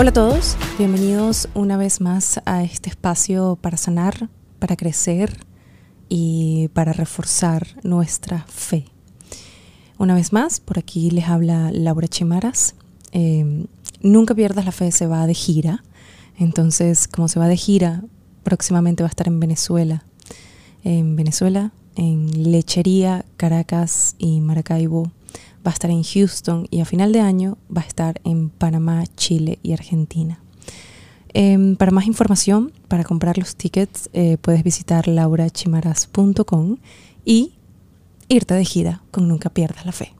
Hola a todos, bienvenidos una vez más a este espacio para sanar, para crecer y para reforzar nuestra fe. Una vez más, por aquí les habla Laura Chimaras. Eh, nunca pierdas la fe, se va de gira. Entonces, como se va de gira, próximamente va a estar en Venezuela. En Venezuela, en Lechería, Caracas y Maracaibo va a estar en Houston y a final de año va a estar en Panamá, Chile y Argentina. Em, para más información, para comprar los tickets, eh, puedes visitar laurachimaras.com y irte de gira con Nunca Pierdas la Fe.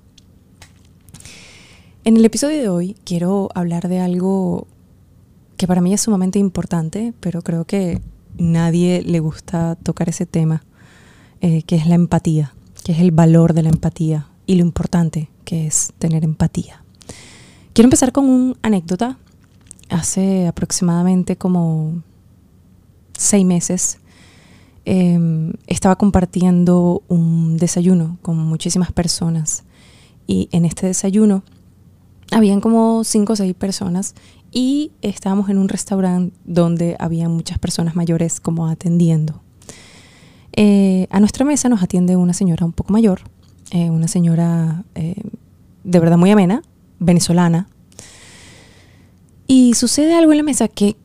En el episodio de hoy quiero hablar de algo que para mí es sumamente importante, pero creo que nadie le gusta tocar ese tema, eh, que es la empatía, que es el valor de la empatía y lo importante que es tener empatía. Quiero empezar con una anécdota. Hace aproximadamente como seis meses em, estaba compartiendo un desayuno con muchísimas personas y en este desayuno habían como cinco o seis personas y estábamos en un restaurante donde había muchas personas mayores como atendiendo. Eh, a nuestra mesa nos atiende una señora un poco mayor eh, una señora eh, de verdad muy amena, venezolana. Y sucede algo en la mesa que,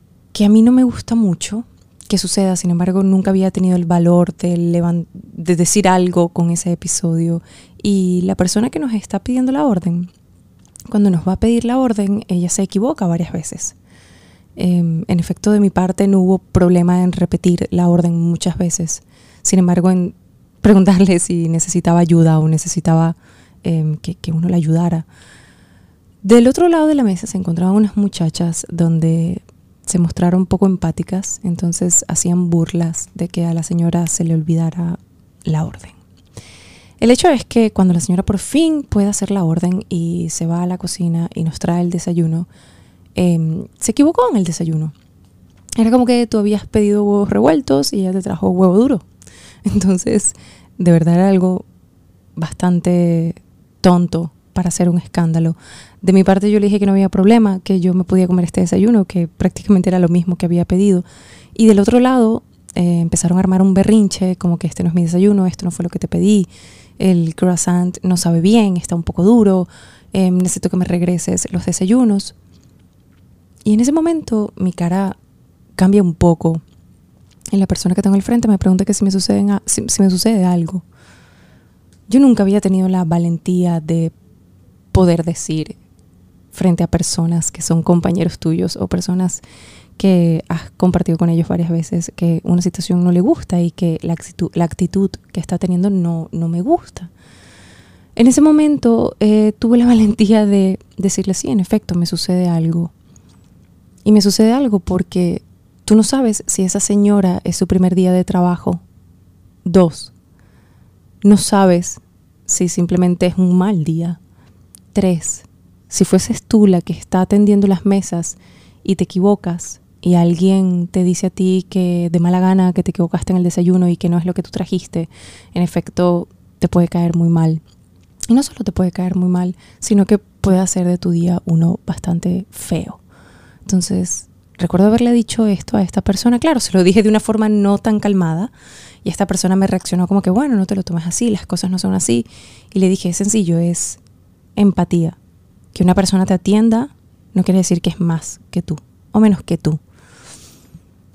a mí no me gusta mucho que suceda, sin embargo nunca había tenido el valor de, de decir algo con ese episodio. Y la persona que nos está pidiendo la orden, cuando nos va a pedir la orden, ella se equivoca varias veces. Em, en efecto, de mi parte no hubo problema en repetir la orden muchas veces. Sin embargo, en preguntarle si necesitaba ayuda o necesitaba em, que, uno le ayudara. Del otro lado de la mesa se encontraban unas muchachas donde se mostraron poco empáticas, entonces hacían burlas de que a la señora se le olvidara la orden. El hecho es que cuando la señora por fin puede hacer la orden y se va a la cocina y nos trae el desayuno, em, se equivocó en el desayuno. Era como que tú habías pedido huevos revueltos y ella te trajo huevo duro. Entonces, de verdad era algo bastante tonto para hacer un escándalo. De mi parte yo le dije que no había problema, que yo me podía comer este desayuno, que prácticamente era lo mismo que había pedido. Y del otro lado eh, empezaron a armar un berrinche, como que este no es mi desayuno, esto no fue lo que te pedí, el croissant no sabe bien, está un poco duro, eh, necesito que me regreses los desayunos. Y en ese momento mi cara cambia un poco y la persona que tengo al frente me pregunta que si me, sucede, si, me sucede algo. Yo nunca había tenido la valentía de poder decir frente a personas que son compañeros tuyos o personas que has compartido con ellos varias veces que una situación no le gusta y que la actitud, que está teniendo no, no me gusta. En ese momento eh, tuve la valentía de decirle, sí, en efecto, me sucede algo. Y me sucede algo porque Tú no sabes si esa señora es su primer día de trabajo. Dos, no sabes si simplemente es un mal día. Tres, si fueses tú la que está atendiendo las mesas y te equivocas y alguien te dice a ti que de mala gana que te equivocaste en el desayuno y que no es lo que tú trajiste, en efecto te puede caer muy mal. Y no solo te puede caer muy mal, sino que puede hacer de tu día uno bastante feo. Entonces, recuerdo haberle dicho esto a esta persona, claro, se lo dije de una forma no tan calmada y esta persona me reaccionó como que, bueno, no te lo tomes así, las cosas no son así. Y le dije, es sencillo, es empatía. Que una persona te atienda no quiere decir que es más que tú o menos que tú.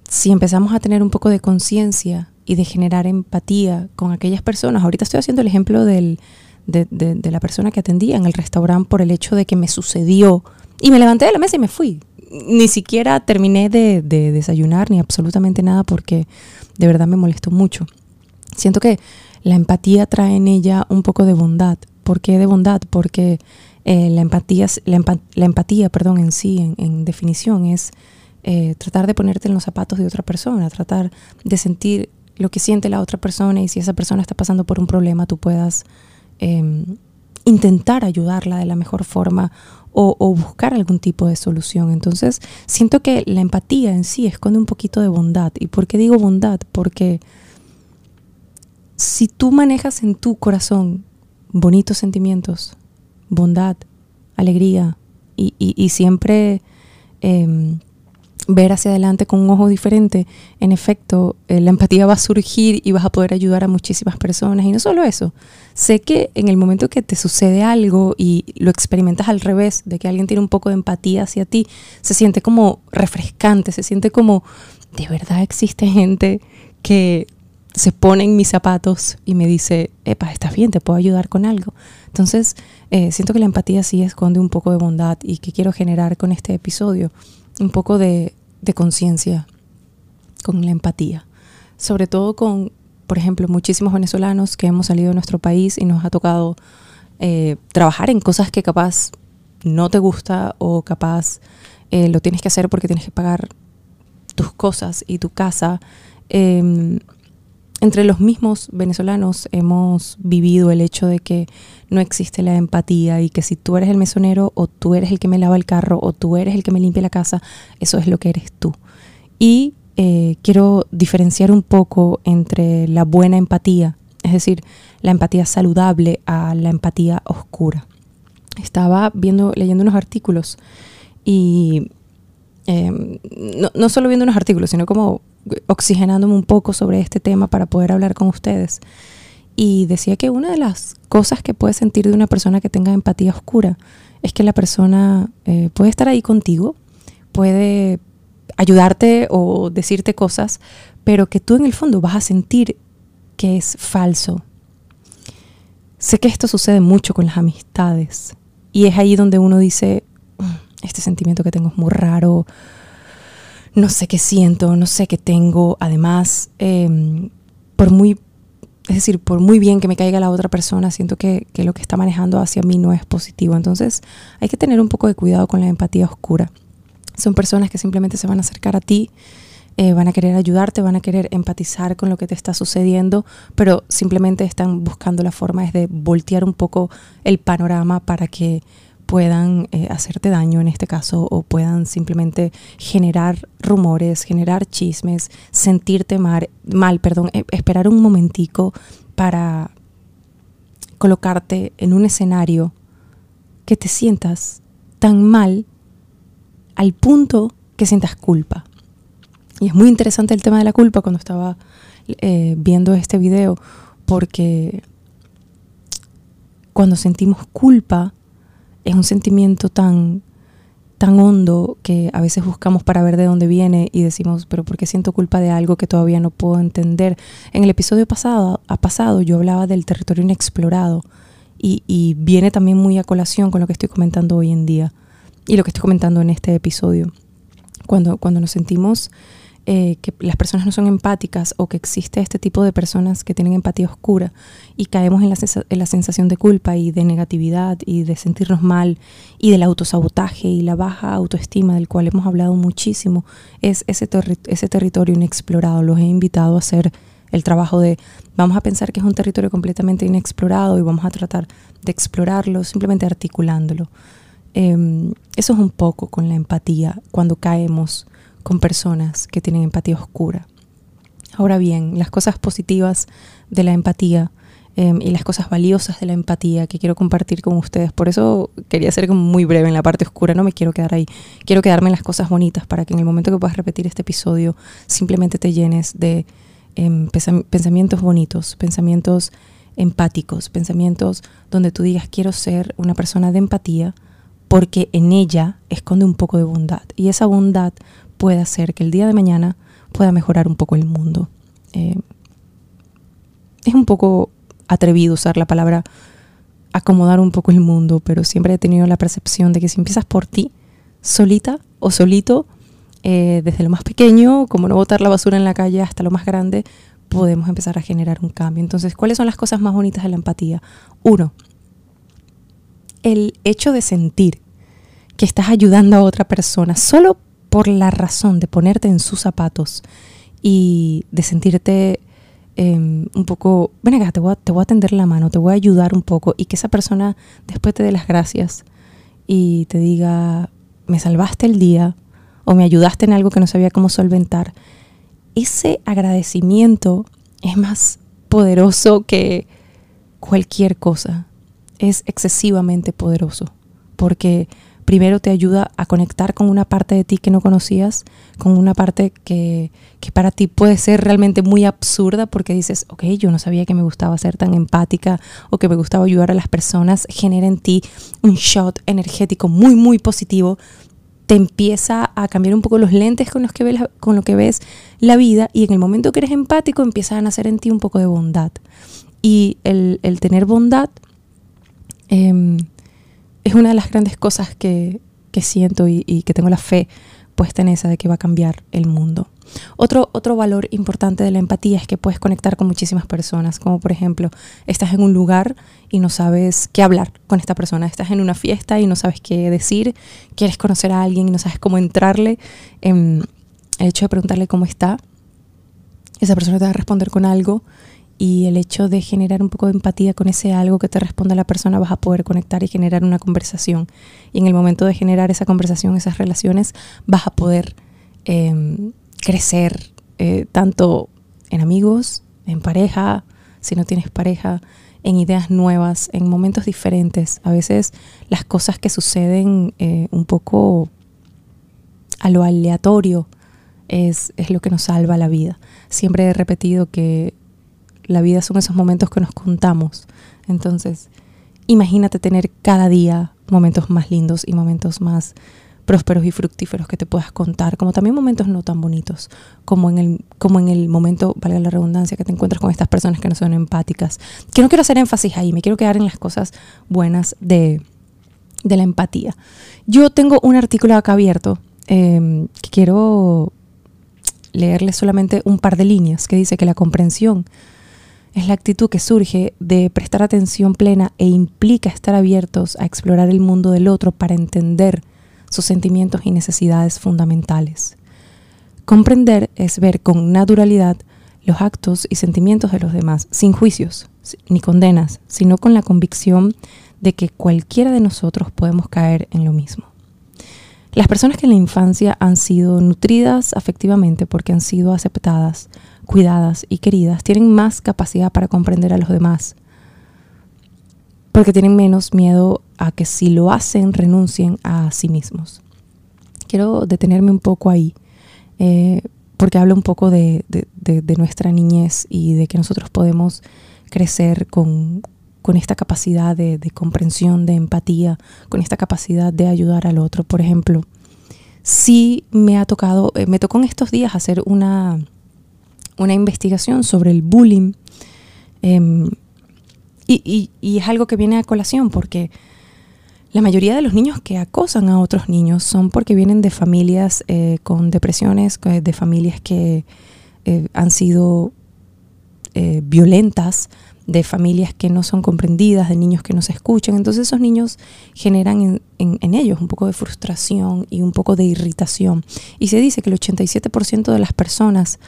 Si empezamos a tener un poco de conciencia y de generar empatía con aquellas personas, ahorita estoy haciendo el ejemplo del, de, de la persona que atendía en el restaurante por el hecho de que me sucedió y me levanté de la mesa y me fui ni siquiera terminé de, desayunar ni absolutamente nada porque de verdad me molestó mucho. Siento que la empatía trae en ella un poco de bondad. ¿Por qué de bondad? Porque eh, la, empatía, la, empatía perdón, en sí, en, definición, es eh, tratar de ponerte en los zapatos de otra persona, tratar de sentir lo que siente la otra persona y si esa persona está pasando por un problema, tú puedas em, intentar ayudarla de la mejor forma o, buscar algún tipo de solución. Entonces, siento que la empatía en sí esconde un poquito de bondad. ¿Y por qué digo bondad? Porque si tú manejas en tu corazón bonitos sentimientos, bondad, alegría, y, siempre em, ver hacia adelante con un ojo diferente, en efecto, eh, la empatía va a surgir y vas a poder ayudar a muchísimas personas. Y no solo eso, sé que en el momento que te sucede algo y lo experimentas al revés, de que alguien tiene un poco de empatía hacia ti, se siente como refrescante, se siente como, de verdad existe gente que se pone en mis zapatos y me dice, epa, estás bien, te puedo ayudar con algo. Entonces, eh, siento que la empatía sí esconde un poco de bondad y que quiero generar con este episodio un poco de, de conciencia con la empatía. Sobre todo con, por ejemplo, muchísimos venezolanos que hemos salido de nuestro país y nos ha tocado eh, trabajar en cosas que capaz no te gusta o capaz eh, lo tienes que hacer porque tienes que pagar tus cosas y tu casa. Em, entre los mismos venezolanos hemos vivido el hecho de que no existe la empatía y que si tú eres el mesonero o tú eres el que me lava el carro o tú eres el que me limpia la casa, eso es lo que eres tú. Y eh, quiero diferenciar un poco entre la buena empatía, es decir, la empatía saludable a la empatía oscura. Estaba viendo, leyendo unos artículos y em, no, no solo viendo unos artículos, sino como oxigenándome un poco sobre este tema para poder hablar con ustedes. Y decía que una de las cosas que puedes sentir de una persona que tenga empatía oscura es que la persona eh, puede estar ahí contigo, puede ayudarte o decirte cosas, pero que tú en el fondo vas a sentir que es falso. Sé que esto sucede mucho con las amistades y es ahí donde uno dice, mm, este sentimiento que tengo es muy raro, no sé qué siento, no sé qué tengo. Además, em, por muy, es decir, por muy bien que me caiga la otra persona, siento que, lo que está manejando hacia mí no es positivo. Entonces, hay que tener un poco de cuidado con la empatía oscura. Son personas que simplemente se van a acercar a ti, eh, van a querer ayudarte, van a querer empatizar con lo que te está sucediendo, pero simplemente están buscando la forma de voltear un poco el panorama para que puedan eh, hacerte daño en este caso o puedan simplemente generar rumores, generar chismes, sentirte mal, mal perdón, e, esperar un momentico para colocarte en un escenario que te sientas tan mal al punto que sientas culpa. Y es muy interesante el tema de la culpa cuando estaba eh, viendo este video, porque cuando sentimos culpa, es un sentimiento tan, tan hondo que a veces buscamos para ver de dónde viene y decimos, pero ¿por qué siento culpa de algo que todavía no puedo entender? En el episodio pasado, a pasado yo hablaba del territorio inexplorado y, y viene también muy a colación con lo que estoy comentando hoy en día y lo que estoy comentando en este episodio. Cuando, cuando nos sentimos eh, que las personas no son empáticas o que existe este tipo de personas que tienen empatía oscura y caemos en la, en la sensación de culpa y de negatividad y de sentirnos mal y del autosabotaje y la baja autoestima del cual hemos hablado muchísimo, es ese, ese territorio inexplorado. Los he invitado a hacer el trabajo de vamos a pensar que es un territorio completamente inexplorado y vamos a tratar de explorarlo simplemente articulándolo. Em, eso es un poco con la empatía cuando caemos con personas que tienen empatía oscura. Ahora bien, las cosas positivas de la empatía em, y las cosas valiosas de la empatía que quiero compartir con ustedes, por eso quería ser muy breve en la parte oscura, no me quiero quedar ahí, quiero quedarme en las cosas bonitas para que en el momento que puedas repetir este episodio simplemente te llenes de em, pensamientos bonitos, pensamientos empáticos, pensamientos donde tú digas quiero ser una persona de empatía porque en ella esconde un poco de bondad y esa bondad puede hacer que el día de mañana pueda mejorar un poco el mundo. Eh, es un poco atrevido usar la palabra acomodar un poco el mundo, pero siempre he tenido la percepción de que si empiezas por ti, solita o solito, eh, desde lo más pequeño, como no botar la basura en la calle, hasta lo más grande, podemos empezar a generar un cambio. Entonces, ¿cuáles son las cosas más bonitas de la empatía? Uno, el hecho de sentir que estás ayudando a otra persona solo por la razón de ponerte en sus zapatos y de sentirte em, un poco, ven acá, te voy, a, te voy a tender la mano, te voy a ayudar un poco y que esa persona después te dé las gracias y te diga, me salvaste el día o me ayudaste en algo que no sabía cómo solventar. Ese agradecimiento es más poderoso que cualquier cosa. Es excesivamente poderoso porque primero te ayuda a conectar con una parte de ti que no conocías, con una parte que, que, para ti puede ser realmente muy absurda porque dices, ok, yo no sabía que me gustaba ser tan empática o que me gustaba ayudar a las personas, genera en ti un shot energético muy, muy positivo te empieza a cambiar un poco los lentes con los que ves con lo que ves la vida y en el momento que eres empático empieza a nacer en ti un poco de bondad. Y el, tener bondad em, es una de las grandes cosas que, siento y, que tengo la fe puesta en esa de que va a cambiar el mundo. Otro, otro valor importante de la empatía es que puedes conectar con muchísimas personas, como por ejemplo, estás en un lugar y no sabes qué hablar con esta persona, estás en una fiesta y no sabes qué decir, quieres conocer a alguien y no sabes cómo entrarle, em, el hecho de preguntarle cómo está, esa persona te va a responder con algo y el hecho de generar un poco de empatía con ese algo que te responde la persona vas a poder conectar y generar una conversación. Y en el momento de generar esa conversación, esas relaciones, vas a poder em, crecer eh, tanto en amigos, en pareja, si no tienes pareja, en ideas nuevas, en momentos diferentes. A veces las cosas que suceden eh, un poco a lo aleatorio es, es, lo que nos salva la vida. Siempre he repetido que la vida son esos momentos que nos contamos. Entonces, imagínate tener cada día momentos más lindos y momentos más prósperos y fructíferos que te puedas contar, como también momentos no tan bonitos, como en el, como en el momento, valga la redundancia, que te encuentras con estas personas que no son empáticas. Que no quiero hacer énfasis ahí, me quiero quedar en las cosas buenas de, de la empatía. Yo tengo un artículo acá abierto em, que quiero leerle solamente un par de líneas que dice que la comprensión es la actitud que surge de prestar atención plena e implica estar abiertos a explorar el mundo del otro para entender sus sentimientos y necesidades fundamentales. Comprender es ver con naturalidad los actos y sentimientos de los demás, sin juicios ni condenas, sino con la convicción de que cualquiera de nosotros podemos caer en lo mismo. Las personas que en la infancia han sido nutridas afectivamente porque han sido aceptadas, cuidadas y queridas tienen más capacidad para comprender a los demás, porque tienen menos miedo a que si lo hacen renuncien a sí mismos. Quiero detenerme un poco ahí, eh, porque habla un poco de, nuestra niñez y de que nosotros podemos crecer con, esta capacidad de, comprensión, de empatía, con esta capacidad de ayudar al otro. Por ejemplo, si me ha tocado, eh, me tocó en estos días hacer una, una investigación sobre el bullying. Em, y, es algo que viene a colación porque la mayoría de los niños que acosan a otros niños son porque vienen de familias eh, con depresiones, de familias que eh, han sido eh, violentas, de familias que no son comprendidas, de niños que no se escuchan. Entonces esos niños generan en, ellos un poco de frustración y un poco de irritación. Y se dice que el 87% de las personas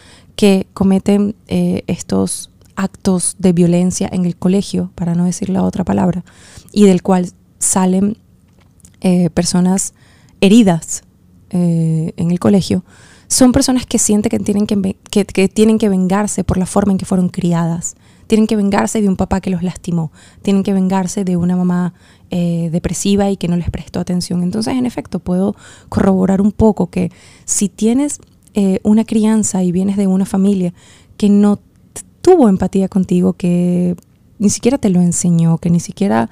que cometen estos actos de violencia en el colegio, para no decir la otra palabra, y del cual salen eh, personas heridas eh, en el colegio, son personas que sienten que tienen que, que, tienen que vengarse por la forma en que fueron criadas. Tienen que vengarse de un papá que los lastimó. Tienen que vengarse de una mamá eh, depresiva y que no les prestó atención. Entonces, en efecto, puedo corroborar un poco que si tienes una crianza y vienes de una familia que no tuvo empatía contigo, que ni siquiera te lo enseñó, que ni siquiera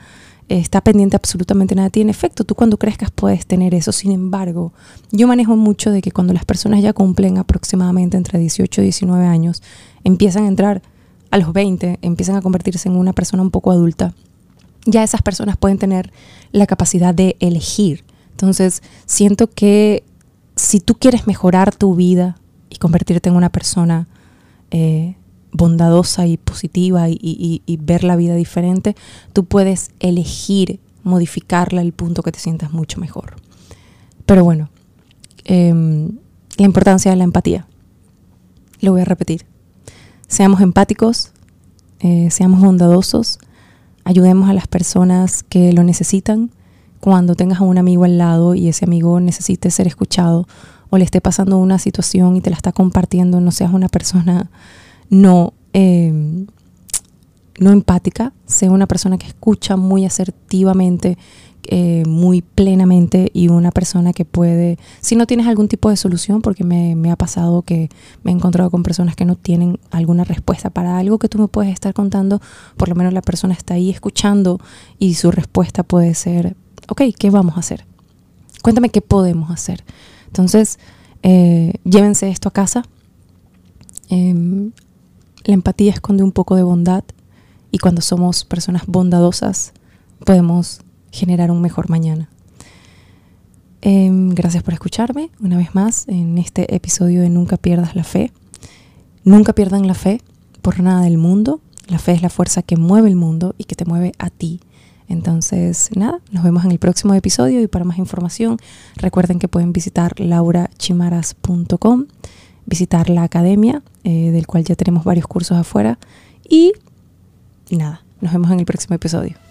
está pendiente absolutamente nada de ti. En efecto, tú cuando crezcas puedes tener eso. Sin embargo, yo manejo mucho de que cuando las personas ya cumplen aproximadamente entre 18 y 19 años, empiezan a entrar a los 20, empiezan a convertirse en una persona un poco adulta, ya esas personas pueden tener la capacidad de elegir. Entonces, siento que si tú quieres mejorar tu vida y convertirte en una persona eh, bondadosa y positiva y, ver la vida diferente, tú puedes elegir modificarla al punto que te sientas mucho mejor. Pero bueno, em, la importancia de la empatía. Lo voy a repetir. Seamos empáticos, eh, seamos bondadosos, ayudemos a las personas que lo necesitan. Cuando tengas a un amigo al lado y ese amigo necesite ser escuchado o le esté pasando una situación y te la está compartiendo, no seas una persona no, em, no empática, sea una persona que escucha muy asertivamente, eh, muy plenamente y una persona que puede, si no tienes algún tipo de solución, porque me, me, ha pasado que me he encontrado con personas que no tienen alguna respuesta para algo que tú me puedes estar contando, por lo menos la persona está ahí escuchando y su respuesta puede ser, ok, ¿qué vamos a hacer? Cuéntame qué podemos hacer. Entonces, eh, llévense esto a casa. Em, la empatía esconde un poco de bondad y cuando somos personas bondadosas podemos generar un mejor mañana. Em, gracias por escucharme una vez más en este episodio de Nunca pierdas la fe. Nunca pierdan la fe por nada del mundo. La fe es la fuerza que mueve el mundo y que te mueve a ti. Entonces, nada, nos vemos en el próximo episodio y para más información recuerden que pueden visitar laurachimaras.com, visitar la academia, eh, del cual ya tenemos varios cursos afuera y nada, nos vemos en el próximo episodio.